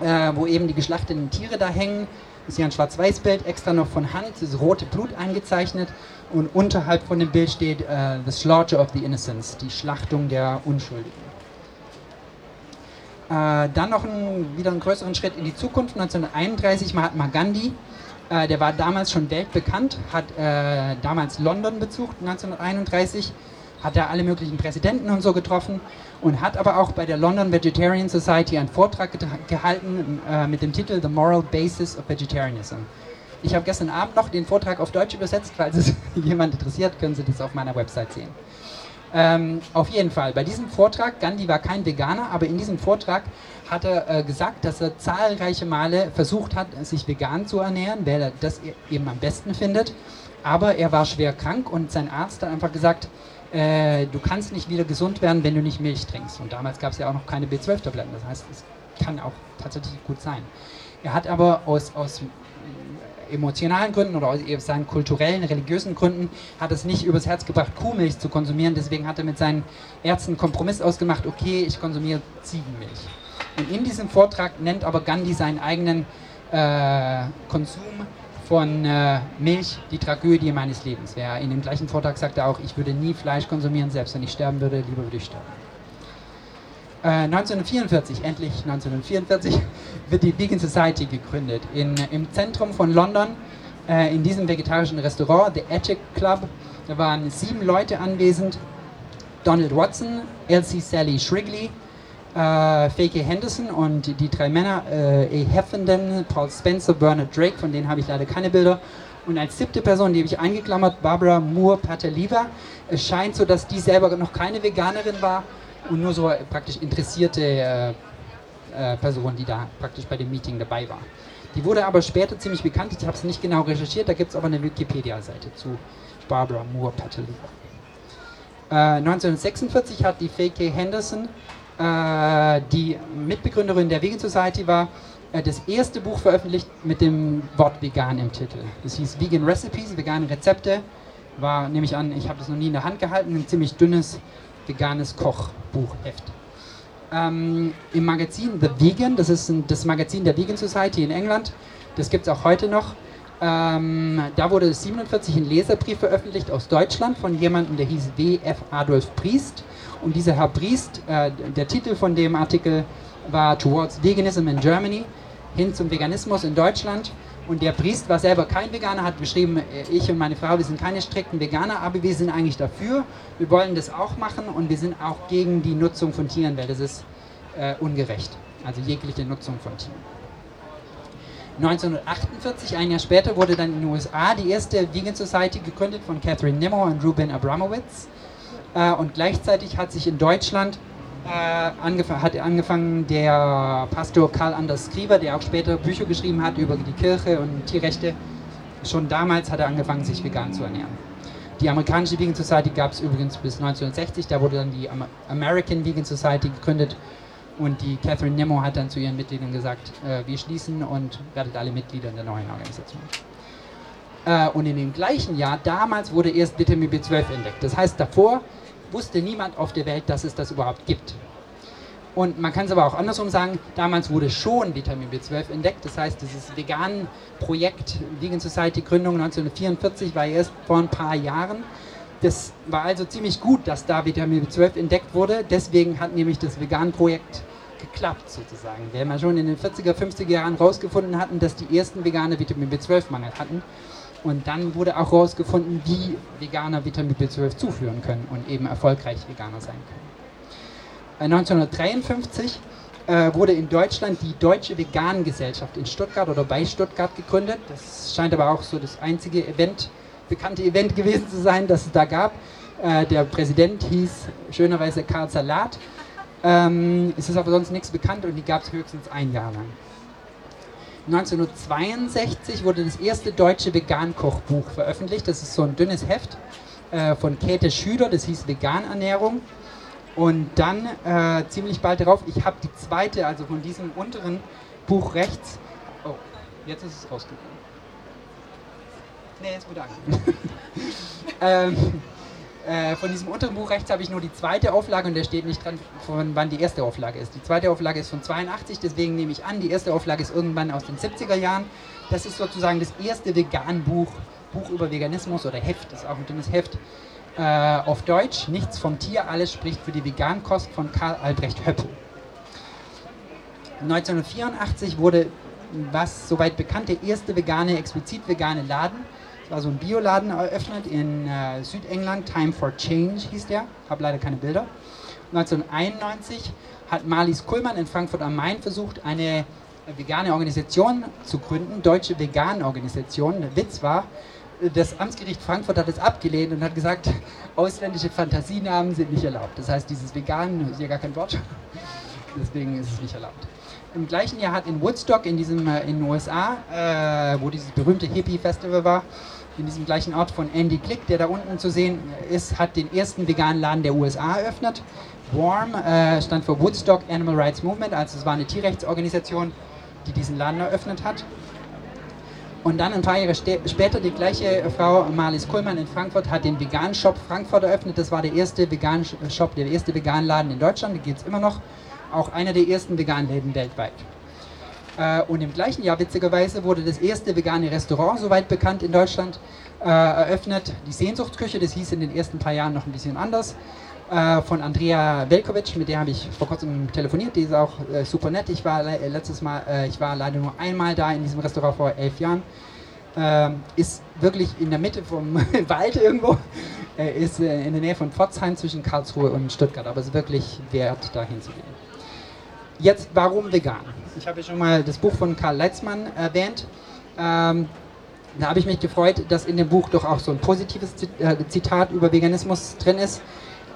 äh, wo eben die geschlachteten Tiere da hängen. Ist hier ein Schwarz-Weiß-Bild, extra noch von Hand, das rote Blut eingezeichnet. Und unterhalb von dem Bild steht uh, The Slaughter of the Innocents, die Schlachtung der Unschuldigen. Äh, dann noch ein, wieder einen größeren Schritt in die Zukunft. 1931 Mahatma Gandhi, äh, der war damals schon weltbekannt, hat äh, damals London besucht, 1931, hat da alle möglichen Präsidenten und so getroffen und hat aber auch bei der London Vegetarian Society einen Vortrag gehalten äh, mit dem Titel The Moral Basis of Vegetarianism. Ich habe gestern Abend noch den Vortrag auf Deutsch übersetzt, falls es jemand interessiert, können Sie das auf meiner Website sehen. Ähm, auf jeden Fall, bei diesem Vortrag, Gandhi war kein Veganer, aber in diesem Vortrag hat er äh, gesagt, dass er zahlreiche Male versucht hat, sich vegan zu ernähren, weil er das e-, eben am besten findet. Aber er war schwer krank und sein Arzt hat einfach gesagt, äh, du kannst nicht wieder gesund werden, wenn du nicht Milch trinkst. Und damals gab es ja auch noch keine B12-Tabletten, das heißt, es kann auch tatsächlich gut sein. Er hat aber aus, aus emotionalen Gründen oder aus seinen kulturellen, religiösen Gründen hat es nicht übers Herz gebracht, Kuhmilch zu konsumieren. Deswegen hat er mit seinen Ärzten einen Kompromiss ausgemacht, okay, ich konsumiere Ziegenmilch. Und in diesem Vortrag nennt aber Gandhi seinen eigenen äh, Konsum von äh, Milch die Tragödie meines Lebens. Wer in dem gleichen Vortrag sagte auch, ich würde nie Fleisch konsumieren, selbst wenn ich sterben würde, lieber würde ich sterben. 1944, äh, endlich 1944, wird die Vegan Society gegründet. In, Im Zentrum von London, äh, in diesem vegetarischen Restaurant, The Ethic Club, da waren sieben Leute anwesend. Donald Watson, Elsie Sally Shrigley, äh, Fake Henderson und die drei Männer, äh, A. Heffenden, Paul Spencer, Bernard Drake, von denen habe ich leider keine Bilder. Und als siebte Person, die habe ich eingeklammert, Barbara Moore Pateliva. Es scheint so, dass die selber noch keine Veganerin war und nur so praktisch interessierte äh, äh, Person, die da praktisch bei dem Meeting dabei war. Die wurde aber später ziemlich bekannt, ich habe es nicht genau recherchiert, da gibt es aber eine Wikipedia-Seite zu Barbara Moore Pateliva. Äh, 1946 hat die Faye K. Henderson, äh, die Mitbegründerin der Vegan Society war, äh, das erste Buch veröffentlicht mit dem Wort vegan im Titel. Das hieß Vegan Recipes, vegane Rezepte. War, nehme ich an, ich habe das noch nie in der Hand gehalten, ein ziemlich dünnes veganes Kochbuchheft. Ähm, Im Magazin The Vegan, das ist ein, das Magazin der Vegan Society in England, das gibt es auch heute noch. Ähm, da wurde 47 ein Leserbrief veröffentlicht aus Deutschland von jemandem, der hieß W.F. Adolf Priest. Und dieser Herr Priest, äh, der Titel von dem Artikel war Towards Veganism in Germany, hin zum Veganismus in Deutschland. Und der Priest war selber kein Veganer, hat geschrieben, äh, ich und meine Frau, wir sind keine strikten Veganer, aber wir sind eigentlich dafür. Wir wollen das auch machen und wir sind auch gegen die Nutzung von Tieren, weil das ist äh, ungerecht. Also jegliche Nutzung von Tieren. 1948, ein Jahr später, wurde dann in den USA die erste Vegan Society gegründet von Catherine Nimmo und Ruben Abramowitz. Äh, und gleichzeitig hat sich in Deutschland äh, angef hat angefangen der Pastor Karl Anders Skriver, der auch später Bücher geschrieben hat über die Kirche und Tierrechte. Schon damals hat er angefangen, sich vegan zu ernähren. Die amerikanische Vegan Society gab es übrigens bis 1960, da wurde dann die American Vegan Society gegründet und die Catherine Nemo hat dann zu ihren Mitgliedern gesagt, äh, wir schließen und werdet alle Mitglieder in der neuen Organisation. Äh, und in dem gleichen Jahr, damals wurde erst Vitamin B12 entdeckt. Das heißt, davor wusste niemand auf der Welt, dass es das überhaupt gibt. Und man kann es aber auch andersrum sagen, damals wurde schon Vitamin B12 entdeckt. Das heißt, dieses Vegan-Projekt Vegan Society Gründung 1944 war erst vor ein paar Jahren. Das war also ziemlich gut, dass da Vitamin B12 entdeckt wurde. Deswegen hat nämlich das Vegan-Projekt geklappt sozusagen. Weil wir schon in den 40er, 50er Jahren rausgefunden hatten, dass die ersten Veganer Vitamin B12-Mangel hatten. Und dann wurde auch herausgefunden, wie Veganer Vitamin B12 zuführen können und eben erfolgreich Veganer sein können. 1953 äh, wurde in Deutschland die Deutsche Vegan-Gesellschaft in Stuttgart oder bei Stuttgart gegründet. Das scheint aber auch so das einzige Event, bekannte Event gewesen zu sein, das es da gab. Äh, der Präsident hieß schönerweise Karl Salat. Ähm, es ist aber sonst nichts bekannt und die gab es höchstens ein Jahr lang. 1962 wurde das erste deutsche Vegan-Kochbuch veröffentlicht. Das ist so ein dünnes Heft äh, von Käthe Schüder, das hieß Veganernährung. Und dann äh, ziemlich bald darauf, ich habe die zweite, also von diesem unteren Buch rechts. Oh, jetzt ist es rausgekommen. Nee, jetzt wieder an. ähm, äh, von diesem unteren Buch rechts habe ich nur die zweite Auflage und da steht nicht dran, von wann die erste Auflage ist. Die zweite Auflage ist von 82, deswegen nehme ich an, die erste Auflage ist irgendwann aus den 70er Jahren. Das ist sozusagen das erste Vegan-Buch, Buch über Veganismus oder Heft, das ist auch ein dünnes Heft, äh, auf Deutsch. Nichts vom Tier, alles spricht für die Vegankost von Karl Albrecht Höppel. 1984 wurde, was soweit bekannt, der erste vegane, explizit vegane Laden war so ein Bioladen eröffnet in äh, Südengland, Time for Change hieß der, habe leider keine Bilder. 1991 hat Marlies Kuhlmann in Frankfurt am Main versucht, eine vegane Organisation zu gründen, Deutsche Vegan-Organisation. Der Witz war, das Amtsgericht Frankfurt hat es abgelehnt und hat gesagt, ausländische Fantasienamen sind nicht erlaubt. Das heißt, dieses Vegan ist ja gar kein Wort, deswegen ist es nicht erlaubt. Im gleichen Jahr hat in Woodstock, in, diesem, äh, in den USA, äh, wo dieses berühmte Hippie-Festival war, in diesem gleichen Ort von Andy Glick, der da unten zu sehen ist, hat den ersten veganen Laden der USA eröffnet. WARM äh, stand für Woodstock Animal Rights Movement, also es war eine Tierrechtsorganisation, die diesen Laden eröffnet hat. Und dann ein paar Jahre später die gleiche Frau, Marlies Kuhlmann in Frankfurt, hat den Vegan Shop Frankfurt eröffnet. Das war der erste Vegan Shop, der erste Vegan Laden in Deutschland, den gibt es immer noch. Auch einer der ersten veganen Läden weltweit. Äh, und im gleichen Jahr, witzigerweise, wurde das erste vegane Restaurant, soweit bekannt, in Deutschland äh, eröffnet. Die Sehnsuchtsküche, das hieß in den ersten paar Jahren noch ein bisschen anders. Äh, von Andrea Velkovic, mit der habe ich vor kurzem telefoniert. Die ist auch super nett. Ich war letztes Mal, ich war leider nur einmal da in diesem Restaurant vor elf Jahren. Ähm, ist wirklich in der Mitte vom Wald irgendwo. ist in der Nähe von Pforzheim zwischen Karlsruhe und Stuttgart. Aber es ist wirklich wert, da hinzugehen. Jetzt, warum vegan? Ich habe ja schon mal das Buch von Karl Leitzmann erwähnt. Ähm, da habe ich mich gefreut, dass in dem Buch doch auch so ein positives äh, Zitat über Veganismus drin ist.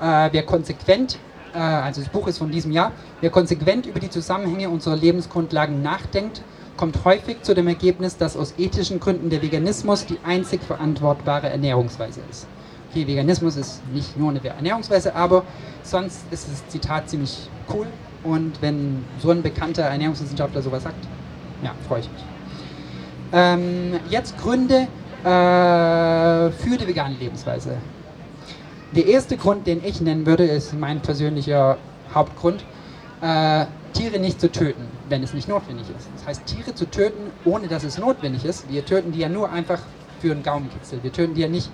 Äh, wer konsequent, äh, also das Buch ist von diesem Jahr, wer konsequent über die Zusammenhänge unserer Lebensgrundlagen nachdenkt, kommt häufig zu dem Ergebnis, dass aus ethischen Gründen der Veganismus die einzig verantwortbare Ernährungsweise ist. Okay, Veganismus ist nicht nur eine Ernährungsweise, aber sonst ist das Zitat ziemlich cool und wenn so ein bekannter Ernährungswissenschaftler sowas sagt, ja, freue ich mich. Ähm, jetzt Gründe äh, für die vegane Lebensweise. Der erste Grund, den ich nennen würde, ist mein persönlicher Hauptgrund, äh, Tiere nicht zu töten, wenn es nicht notwendig ist. Das heißt, Tiere zu töten, ohne dass es notwendig ist. Wir töten die ja nur einfach für einen Gaumenkitzel. Wir töten die ja nicht,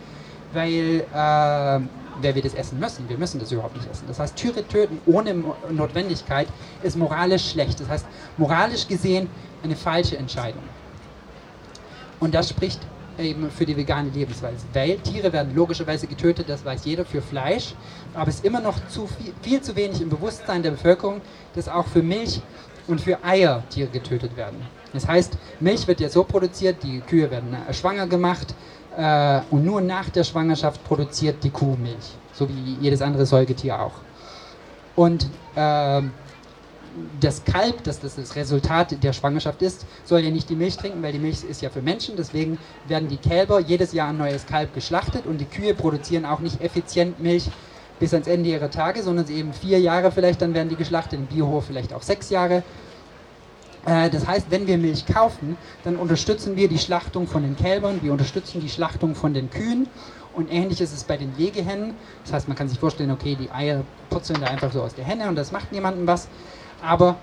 weil äh, wer wir das essen müssen. Wir müssen das überhaupt nicht essen. Das heißt, Tiere töten ohne Notwendigkeit ist moralisch schlecht. Das heißt, moralisch gesehen eine falsche Entscheidung. Und das spricht eben für die vegane Lebensweise. Weil Tiere werden logischerweise getötet, das weiß jeder, für Fleisch, aber es ist immer noch zu viel, viel zu wenig im Bewusstsein der Bevölkerung, dass auch für Milch und für Eier Tiere getötet werden. Das heißt, Milch wird ja so produziert, die Kühe werden schwanger gemacht, äh, und nur nach der Schwangerschaft produziert die Kuh Milch, so wie jedes andere Säugetier auch. Und äh, das Kalb, das, das das Resultat der Schwangerschaft ist, soll ja nicht die Milch trinken, weil die Milch ist ja für Menschen. Deswegen werden die Kälber jedes Jahr ein neues Kalb geschlachtet und die Kühe produzieren auch nicht effizient Milch bis ans Ende ihrer Tage, sondern sie eben vier Jahre vielleicht, dann werden die geschlachtet, im Biohof vielleicht auch sechs Jahre. Äh, das heißt, wenn wir Milch kaufen, dann unterstützen wir die Schlachtung von den Kälbern, wir unterstützen die Schlachtung von den Kühen und ähnlich ist es bei den Legehennen. Das heißt, man kann sich vorstellen, okay, die Eier purzeln da einfach so aus der Henne und das macht niemandem was. Aber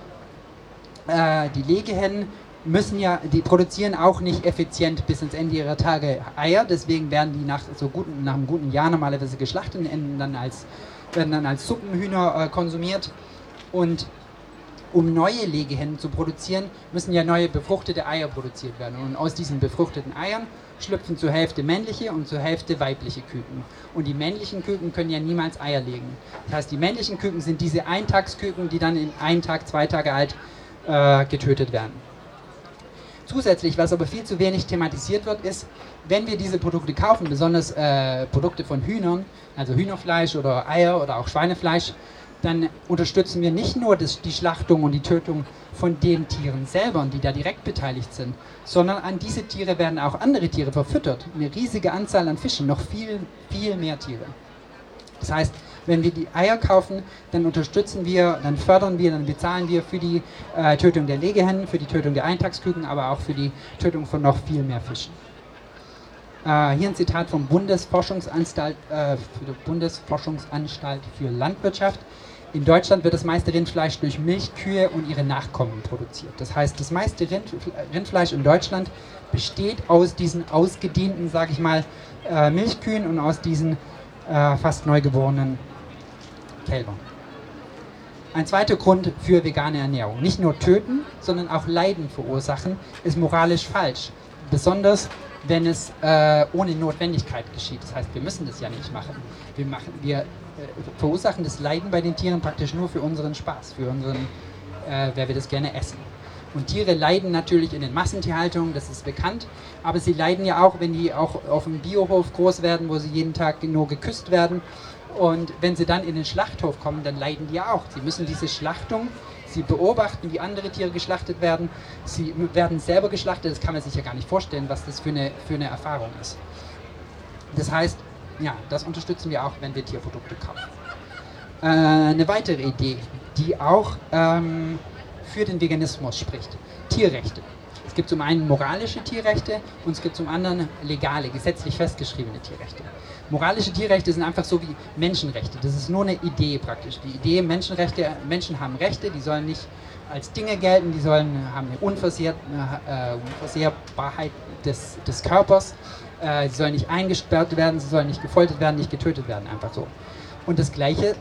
äh, die Legehennen müssen ja, die produzieren auch nicht effizient bis ins Ende ihrer Tage Eier, deswegen werden die nach, so guten, nach einem guten Jahr normalerweise geschlachtet und dann als, werden dann als Suppenhühner äh, konsumiert. Und um neue Legehennen zu produzieren, müssen ja neue befruchtete Eier produziert werden. Und aus diesen befruchteten Eiern schlüpfen zur Hälfte männliche und zur Hälfte weibliche Küken. Und die männlichen Küken können ja niemals Eier legen. Das heißt, die männlichen Küken sind diese Eintagsküken, die dann in ein Tag, zwei Tage alt äh, getötet werden. Zusätzlich, was aber viel zu wenig thematisiert wird, ist, wenn wir diese Produkte kaufen, besonders äh, Produkte von Hühnern, also Hühnerfleisch oder Eier oder auch Schweinefleisch, dann unterstützen wir nicht nur das, die Schlachtung und die Tötung von den Tieren selber, die da direkt beteiligt sind, sondern an diese Tiere werden auch andere Tiere verfüttert. Eine riesige Anzahl an Fischen, noch viel, viel mehr Tiere. Das heißt, wenn wir die Eier kaufen, dann unterstützen wir, dann fördern wir, dann bezahlen wir für die äh, Tötung der Legehennen, für die Tötung der Eintagsküken, aber auch für die Tötung von noch viel mehr Fischen. Äh, hier ein Zitat vom Bundesforschungsanstalt, äh, Bundesforschungsanstalt für Landwirtschaft. In Deutschland wird das meiste Rindfleisch durch Milchkühe und ihre Nachkommen produziert. Das heißt, das meiste Rind, Rindfleisch in Deutschland besteht aus diesen ausgedehnten, sage ich mal, äh, Milchkühen und aus diesen äh, fast neugeborenen Kälbern. Ein zweiter Grund für vegane Ernährung. Nicht nur töten, sondern auch Leiden verursachen, ist moralisch falsch. Besonders wenn es äh, ohne Notwendigkeit geschieht. Das heißt, wir müssen das ja nicht machen. Wir, machen, wir äh, verursachen das Leiden bei den Tieren praktisch nur für unseren Spaß, für unseren, äh, wer wir das gerne essen. Und Tiere leiden natürlich in den Massentierhaltungen, das ist bekannt, aber sie leiden ja auch, wenn die auch auf dem Biohof groß werden, wo sie jeden Tag nur geküsst werden. Und wenn sie dann in den Schlachthof kommen, dann leiden die auch. Sie müssen diese Schlachtung Sie beobachten, wie andere Tiere geschlachtet werden. Sie werden selber geschlachtet. Das kann man sich ja gar nicht vorstellen, was das für eine, für eine Erfahrung ist. Das heißt, ja, das unterstützen wir auch, wenn wir Tierprodukte kaufen. Äh, eine weitere Idee, die auch ähm, für den Veganismus spricht. Tierrechte. Es gibt zum einen moralische Tierrechte und es gibt zum anderen legale, gesetzlich festgeschriebene Tierrechte. Moralische Tierrechte sind einfach so wie Menschenrechte. Das ist nur eine Idee praktisch. Die Idee, Menschenrechte, Menschen haben Rechte, die sollen nicht als Dinge gelten, die sollen haben eine, Unversehrt, äh, Unversehrbarkeit des, des Körpers. Äh, sie sollen nicht eingesperrt werden, sie sollen nicht gefoltert werden, nicht getötet werden, einfach so. Und das Gleiche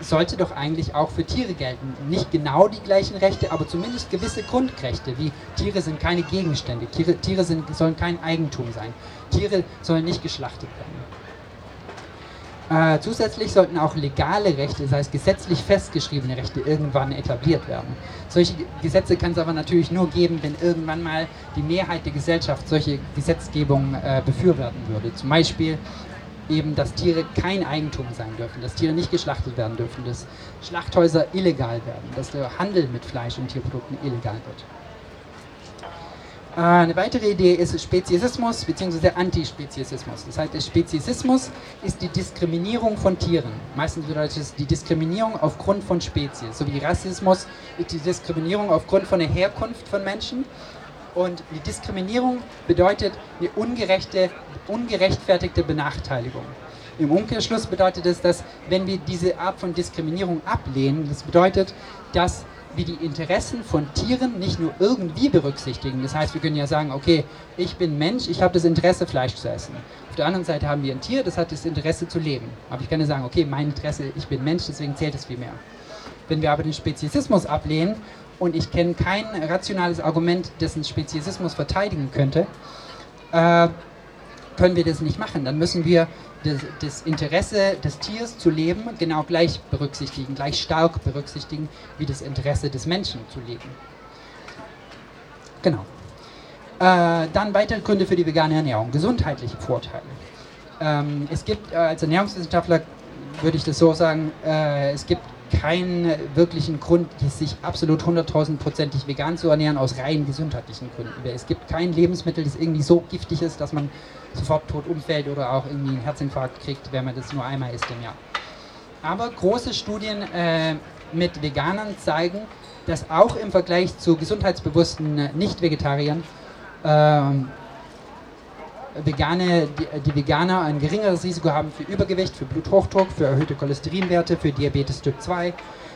sollte doch eigentlich auch für Tiere gelten. Nicht genau die gleichen Rechte, aber zumindest gewisse Grundrechte, wie Tiere sind keine Gegenstände, Tiere, Tiere sind, sollen kein Eigentum sein, Tiere sollen nicht geschlachtet werden. Äh, zusätzlich sollten auch legale Rechte, das heißt gesetzlich festgeschriebene Rechte, irgendwann etabliert werden. Solche Gesetze kann es aber natürlich nur geben, wenn irgendwann mal die Mehrheit der Gesellschaft solche Gesetzgebung äh, befürworten würde. Zum Beispiel eben, dass Tiere kein Eigentum sein dürfen, dass Tiere nicht geschlachtet werden dürfen, dass Schlachthäuser illegal werden, dass der Handel mit Fleisch und Tierprodukten illegal wird. Äh, eine weitere Idee ist Speziesismus bzw. Antispeziesismus. Das heißt, der Speziesismus ist die Diskriminierung von Tieren. Meistens bedeutet es die Diskriminierung aufgrund von Spezies. So wie Rassismus ist die Diskriminierung aufgrund von der Herkunft von Menschen. Und die Diskriminierung bedeutet eine ungerechte, ungerechtfertigte Benachteiligung. Im Umkehrschluss bedeutet es, dass wenn wir diese Art von Diskriminierung ablehnen, das bedeutet, dass wir die Interessen von Tieren nicht nur irgendwie berücksichtigen. Das heißt, wir können ja sagen, okay, ich bin Mensch, ich habe das Interesse, Fleisch zu essen. Auf der anderen Seite haben wir ein Tier, das hat das Interesse zu leben. Aber ich kann ja sagen, okay, mein Interesse, ich bin Mensch, deswegen zählt es viel mehr. Wenn wir aber den Speziesismus ablehnen und ich kenne kein rationales Argument, dessen Speziesismus verteidigen könnte, äh, können wir das nicht machen. Dann müssen wir das, das, Interesse des Tiers zu leben genau gleich berücksichtigen, gleich stark berücksichtigen wie das Interesse des Menschen zu leben. Genau. Äh, dann weitere Gründe für die vegane Ernährung. Gesundheitliche Vorteile. Ähm, es gibt äh, als Ernährungswissenschaftler, würde ich das so sagen, äh, es gibt keinen wirklichen Grund, sich absolut hunderttausendprozentig vegan zu ernähren, aus rein gesundheitlichen Gründen. Es gibt kein Lebensmittel, das irgendwie so giftig ist, dass man sofort tot umfällt oder auch irgendwie einen Herzinfarkt kriegt, wenn man das nur einmal isst im Jahr. Aber große Studien äh, mit Veganern zeigen, dass auch im Vergleich zu gesundheitsbewussten Nicht-Vegetariern ähm, Vegane, die, die, Veganer ein geringeres Risiko haben für Übergewicht, für Bluthochdruck, für erhöhte Cholesterinwerte, für Diabetes Typ 2,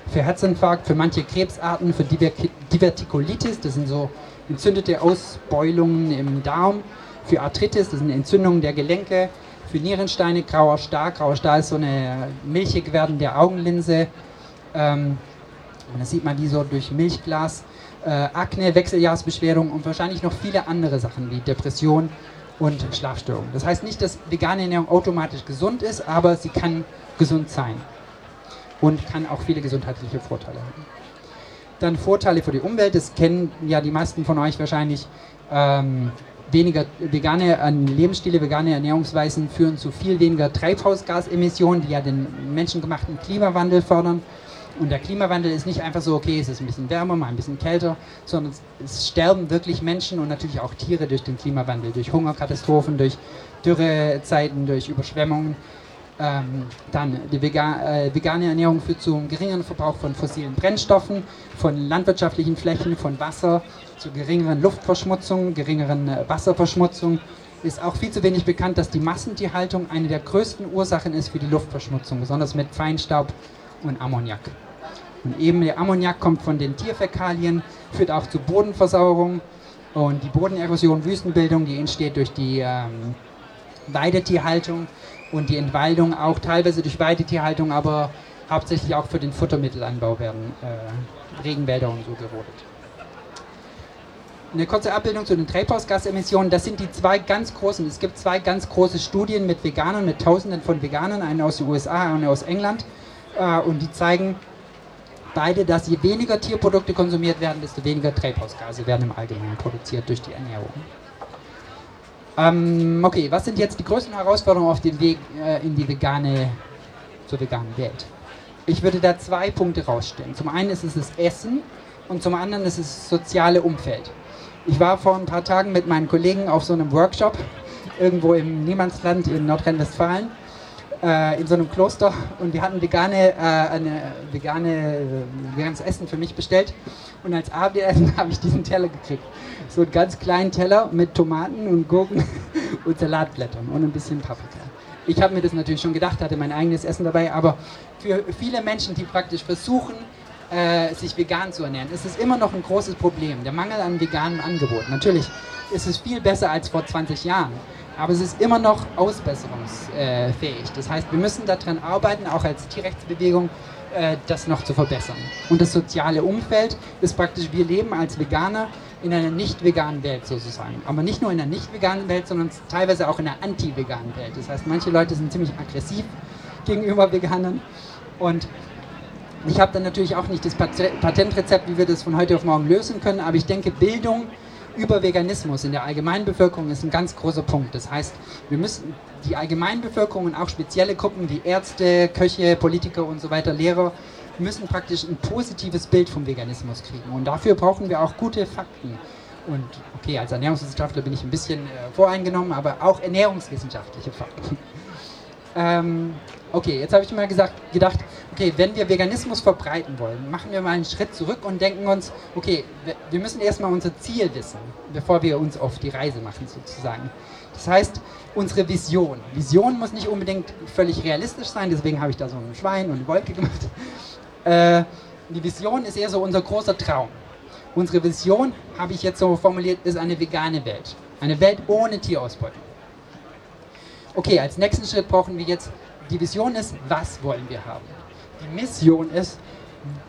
für Herzinfarkt, für manche Krebsarten, für Divertikulitis, das sind so entzündete Ausbeulungen im Darm, für Arthritis, das sind Entzündungen der Gelenke, für Nierensteine, grauer Star. Grauer Star ist so eine milchig werdende Augenlinse. Ähm, das sieht man wie so durch Milchglas. Äh, Akne, Wechseljahrsbeschwerung und wahrscheinlich noch viele andere Sachen wie Depression und Schlafstörungen. Das heißt nicht, dass vegane Ernährung automatisch gesund ist, aber sie kann gesund sein und kann auch viele gesundheitliche Vorteile haben. Dann Vorteile für die Umwelt, das kennen ja die meisten von euch wahrscheinlich. Ähm, weniger vegane Lebensstile, vegane Ernährungsweisen führen zu viel weniger Treibhausgasemissionen, die ja den menschengemachten Klimawandel fördern. Und der Klimawandel ist nicht einfach so, okay, es ist ein bisschen wärmer, mal ein bisschen kälter, sondern es sterben wirklich Menschen und natürlich auch Tiere durch den Klimawandel, durch Hungerkatastrophen, durch Dürrezeiten, durch Überschwemmungen. Ähm, dann die Vega äh, vegane Ernährung führt zu einem geringeren Verbrauch von fossilen Brennstoffen, von landwirtschaftlichen Flächen, von Wasser, zu geringeren Luftverschmutzung, geringeren äh, Wasserverschmutzung. Ist auch viel zu wenig bekannt, dass die Massentierhaltung eine der größten Ursachen ist für die Luftverschmutzung, besonders mit Feinstaub und Ammoniak. Und eben der Ammoniak kommt von den Tierfäkalien, führt auch zu Bodenversauerung und die Bodenerosion, Wüstenbildung, die entsteht durch die ähm, Weidetierhaltung und die Entwaldung auch teilweise durch Weidetierhaltung, aber hauptsächlich auch für den Futtermittelanbau werden äh, Regenwälder und so gerodet. Eine kurze Abbildung zu den Treibhausgasemissionen. Das sind die zwei ganz großen. Es gibt zwei ganz große Studien mit Veganern, mit Tausenden von Veganern, eine aus den USA, eine aus England. Äh, und die zeigen beide, dass je weniger Tierprodukte konsumiert werden, desto weniger Treibhausgase werden im Allgemeinen produziert durch die Ernährung. Ähm, okay, was sind jetzt die größten Herausforderungen auf dem Weg äh, in die vegane, zur veganen Welt? Ich würde da zwei Punkte rausstellen. Zum einen ist es das Essen und zum anderen ist es das soziale Umfeld. Ich war vor ein paar Tagen mit meinen Kollegen auf so einem Workshop irgendwo im Niemandsland in Nordrhein-Westfalen äh, in so einem Kloster und wir hatten vegane, äh, eine vegane, äh, veganes Essen für mich bestellt. Und als Abendessen habe ich diesen Teller gekriegt. So einen ganz kleinen Teller mit Tomaten und Gurken und Salatblättern und ein bisschen Paprika. Ich habe mir das natürlich schon gedacht, hatte mein eigenes Essen dabei, aber für viele Menschen, die praktisch versuchen, äh, sich vegan zu ernähren, ist es immer noch ein großes Problem, der Mangel an veganem Angebot. Natürlich ist es viel besser als vor 20 Jahren, aber es ist immer noch ausbesserungsfähig. Das heißt, wir müssen daran arbeiten, auch als Tierrechtsbewegung, äh, das noch zu verbessern. Und das soziale Umfeld ist praktisch, wir leben als Veganer in einer nicht veganen Welt sozusagen. Aber nicht nur in einer nicht veganen Welt, sondern teilweise auch in einer anti-veganen Welt. Das heißt, manche Leute sind ziemlich aggressiv gegenüber Veganern. Und ich habe dann natürlich auch nicht das Patentrezept, wie wir das von heute auf morgen lösen können, aber ich denke, Bildung über Veganismus in der Allgemeinbevölkerung ist ein ganz großer Punkt. Das heißt, wir müssen die Allgemeinbevölkerung und auch spezielle Gruppen wie Ärzte, Köche, Politiker und so weiter, Lehrer, müssen praktisch ein positives Bild vom Veganismus kriegen. Und dafür brauchen wir auch gute Fakten. Und okay, als Ernährungswissenschaftler bin ich ein bisschen äh, voreingenommen, aber auch ernährungswissenschaftliche Fakten. Ähm, okay, jetzt habe ich mal gesagt, gedacht, okay, wenn wir Veganismus verbreiten wollen, machen wir mal einen Schritt zurück und denken uns, okay, wir müssen erstmal unser Ziel wissen, bevor wir uns auf die Reise machen sozusagen. Das heißt, unsere Vision. Vision muss nicht unbedingt völlig realistisch sein, deswegen habe ich da so ein Schwein und eine Wolke gemacht. Äh, die Vision ist eher so unser großer Traum. Unsere Vision, habe ich jetzt so formuliert, ist eine vegane Welt. Eine Welt ohne Tierausbeutung. Okay, als nächsten Schritt brauchen wir jetzt die Vision ist, was wollen wir haben? Die Mission ist,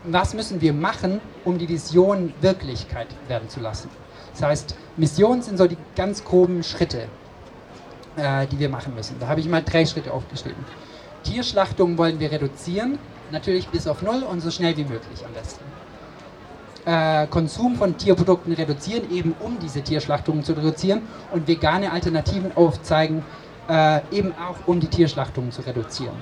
was müssen wir machen, um die Vision Wirklichkeit werden zu lassen? Das heißt, Missionen sind so die ganz groben Schritte, äh, die wir machen müssen. Da habe ich mal drei Schritte aufgeschrieben. Tierschlachtung wollen wir reduzieren, natürlich bis auf Null und so schnell wie möglich am besten. Äh, Konsum von Tierprodukten reduzieren, eben um diese Tierschlachtungen zu reduzieren und vegane Alternativen aufzeigen, äh, eben auch um die Tierschlachtungen zu reduzieren.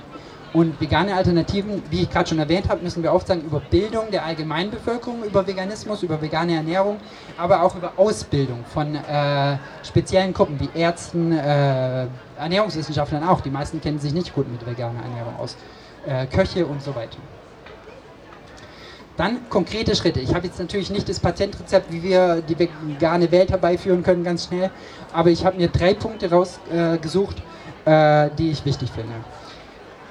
Und vegane Alternativen, wie ich gerade schon erwähnt habe, müssen wir aufzeigen über Bildung der Allgemeinbevölkerung, über Veganismus, über vegane Ernährung, aber auch über Ausbildung von äh, speziellen Gruppen wie Ärzten, äh, Ernährungswissenschaftlern auch. Die meisten kennen sich nicht gut mit veganer Ernährung aus. Äh, Köche und so weiter. Dann konkrete Schritte. Ich habe jetzt natürlich nicht das Patentrezept, wie wir die vegane Welt herbeiführen können, ganz schnell, aber ich habe mir drei Punkte rausgesucht, äh, äh, die ich wichtig finde.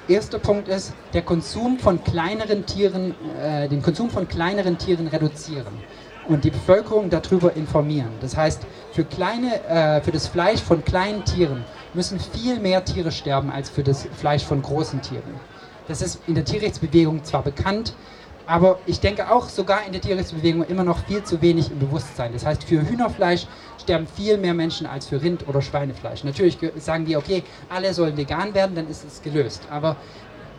Erster Punkt ist, der Konsum von kleineren Tieren, äh, den Konsum von kleineren Tieren reduzieren und die Bevölkerung darüber informieren. Das heißt, für, kleine, äh, für das Fleisch von kleinen Tieren müssen viel mehr Tiere sterben als für das Fleisch von großen Tieren. Das ist in der Tierrechtsbewegung zwar bekannt, aber ich denke auch sogar in der Tierrechtsbewegung immer noch viel zu wenig im Bewusstsein. Das heißt, für Hühnerfleisch sterben viel mehr Menschen als für Rind- oder Schweinefleisch. Natürlich sagen die, okay, alle sollen vegan werden, dann ist es gelöst. Aber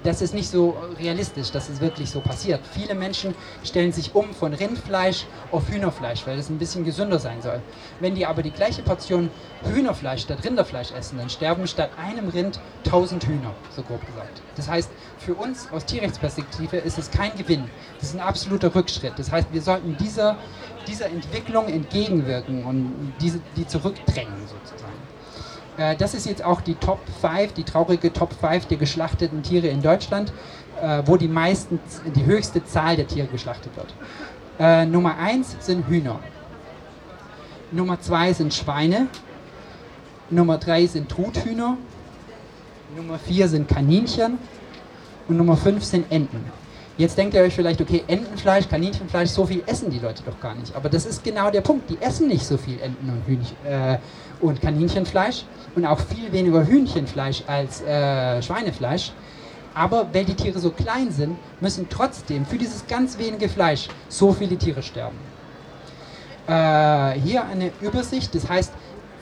das ist nicht so realistisch, dass es wirklich so passiert. Viele Menschen stellen sich um von Rindfleisch auf Hühnerfleisch, weil es ein bisschen gesünder sein soll. Wenn die aber die gleiche Portion Hühnerfleisch statt Rinderfleisch essen, dann sterben statt einem Rind 1000 Hühner, so grob gesagt. Das heißt, für uns aus Tierrechtsperspektive ist es kein Gewinn. Das ist ein absoluter Rückschritt. Das heißt, wir sollten dieser, dieser Entwicklung entgegenwirken und diese, die zurückdrängen sozusagen. Äh, das ist jetzt auch die Top 5, die traurige Top 5 der geschlachteten Tiere in Deutschland, äh, wo die meisten, die höchste Zahl der Tiere geschlachtet wird. Äh, Nummer 1 sind Hühner. Nummer 2 sind Schweine. Nummer 3 sind Truthühner. Nummer 4 sind Kaninchen. Und Nummer 5 sind Enten. Jetzt denkt ihr euch vielleicht, okay, Entenfleisch, Kaninchenfleisch, so viel essen die Leute doch gar nicht. Aber das ist genau der Punkt. Die essen nicht so viel Enten und, Hühnchen, äh, und Kaninchenfleisch und auch viel weniger Hühnchenfleisch als äh, Schweinefleisch. Aber weil die Tiere so klein sind, müssen trotzdem für dieses ganz wenige Fleisch so viele Tiere sterben. Äh, hier eine Übersicht, das heißt,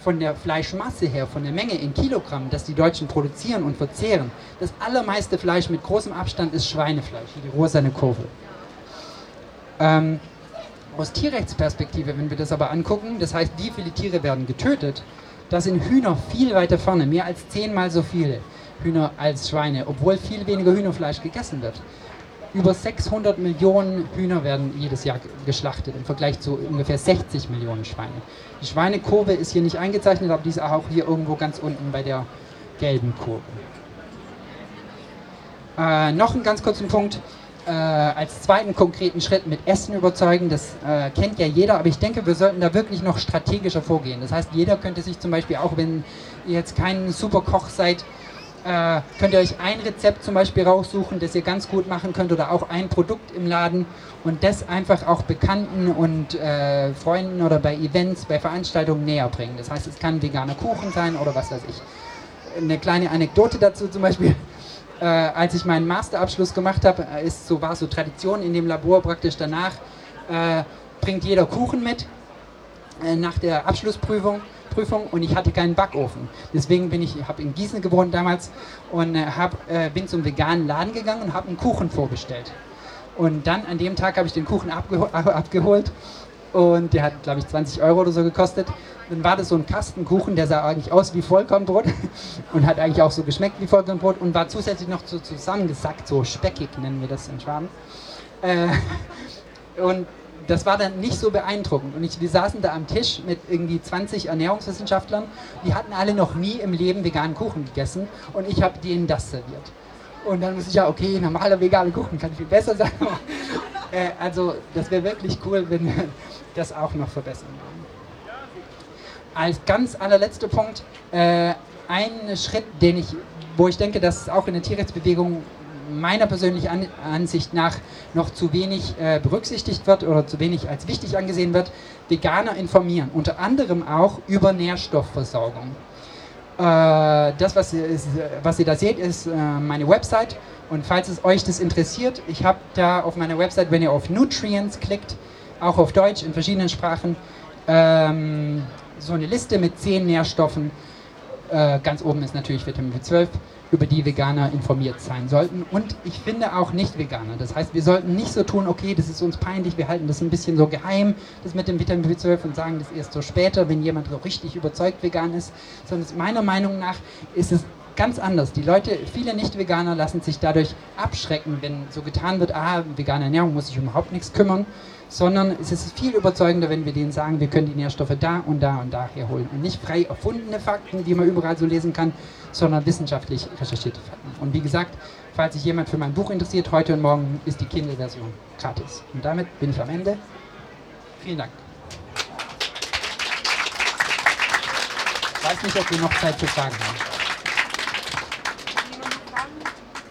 von der Fleischmasse her, von der Menge in Kilogramm, das die Deutschen produzieren und verzehren, das allermeiste Fleisch mit großem Abstand ist Schweinefleisch, wie die rosane Kurve. Ähm, aus Tierrechtsperspektive, wenn wir das aber angucken, das heißt, wie viele Tiere werden getötet, da sind Hühner viel weiter vorne, mehr als zehnmal so viele Hühner als Schweine, obwohl viel weniger Hühnerfleisch gegessen wird. Über 600 Millionen Hühner werden jedes Jahr geschlachtet im Vergleich zu ungefähr 60 Millionen Schweine. Die Schweinekurve ist hier nicht eingezeichnet, aber die ist auch hier irgendwo ganz unten bei der gelben Kurve. Äh, noch einen ganz kurzen Punkt. Äh, als zweiten konkreten Schritt mit Essen überzeugen, das äh, kennt ja jeder, aber ich denke, wir sollten da wirklich noch strategischer vorgehen. Das heißt, jeder könnte sich zum Beispiel, auch wenn ihr jetzt kein super Koch seid, äh, könnt ihr euch ein Rezept zum Beispiel raussuchen, das ihr ganz gut machen könnt oder auch ein Produkt im Laden und das einfach auch Bekannten und äh, Freunden oder bei Events, bei Veranstaltungen näher bringen. Das heißt, es kann veganer Kuchen sein oder was weiß ich. Eine kleine Anekdote dazu zum Beispiel. Äh, als ich meinen Masterabschluss gemacht habe, äh, ist so war so Tradition in dem Labor praktisch danach äh, bringt jeder Kuchen mit äh, nach der Abschlussprüfung Prüfung und ich hatte keinen Backofen. Deswegen bin ich, habe in Gießen gewohnt damals und äh, hab, äh, bin zum veganen Laden gegangen und habe einen Kuchen vorbestellt. Und dann an dem Tag habe ich den Kuchen abgeho abgeholt und der hat, glaube ich, 20 Euro oder so gekostet. Dann war das so ein Kastenkuchen, der sah eigentlich aus wie Vollkornbrot und hat eigentlich auch so geschmeckt wie Vollkornbrot und war zusätzlich noch so zusammengesackt, so speckig nennen wir das in Schwaben. Äh, und das war dann nicht so beeindruckend. Und ich, wir saßen da am Tisch mit irgendwie 20 Ernährungswissenschaftlern, die hatten alle noch nie im Leben veganen Kuchen gegessen und ich habe denen das serviert. Und dann muss ich ja, okay, normaler veganer Kuchen kann viel besser sein. äh, also das wäre wirklich cool, wenn wir das auch noch verbessern würden. Als ganz allerletzter Punkt, äh, ein Schritt, den ich, wo ich denke, dass auch in der Tierrechtsbewegung meiner persönlichen Ansicht nach noch zu wenig äh, berücksichtigt wird oder zu wenig als wichtig angesehen wird, Veganer informieren, unter anderem auch über Nährstoffversorgung. Äh, das, was ihr, was ihr da seht, ist äh, meine Website und falls es euch das interessiert, ich habe da auf meiner Website, wenn ihr auf Nutrients klickt, auch auf Deutsch in verschiedenen Sprachen, ähm, so eine Liste mit zehn Nährstoffen. Äh, ganz oben ist natürlich Vitamin B12 über die Veganer informiert sein sollten. Und ich finde auch Nicht-Veganer. Das heißt, wir sollten nicht so tun, okay, das ist uns peinlich, wir halten das ein bisschen so geheim, das mit dem Vitamin B12 und sagen das erst so später, wenn jemand so richtig überzeugt vegan ist. Sondern meiner Meinung nach ist es ganz anders. Die Leute, viele Nicht-Veganer lassen sich dadurch abschrecken, wenn so getan wird, ah, vegane Ernährung muss sich überhaupt nichts kümmern, sondern es ist viel überzeugender, wenn wir denen sagen, wir können die Nährstoffe da und da und da herholen. Und nicht frei erfundene Fakten, die man überall so lesen kann, sondern wissenschaftlich recherchierte Fakten. Und wie gesagt, falls sich jemand für mein Buch interessiert, heute und morgen ist die Kindle-Version gratis. Und damit bin ich am Ende. Vielen Dank. Ich weiß nicht, ob wir noch Zeit für Fragen haben.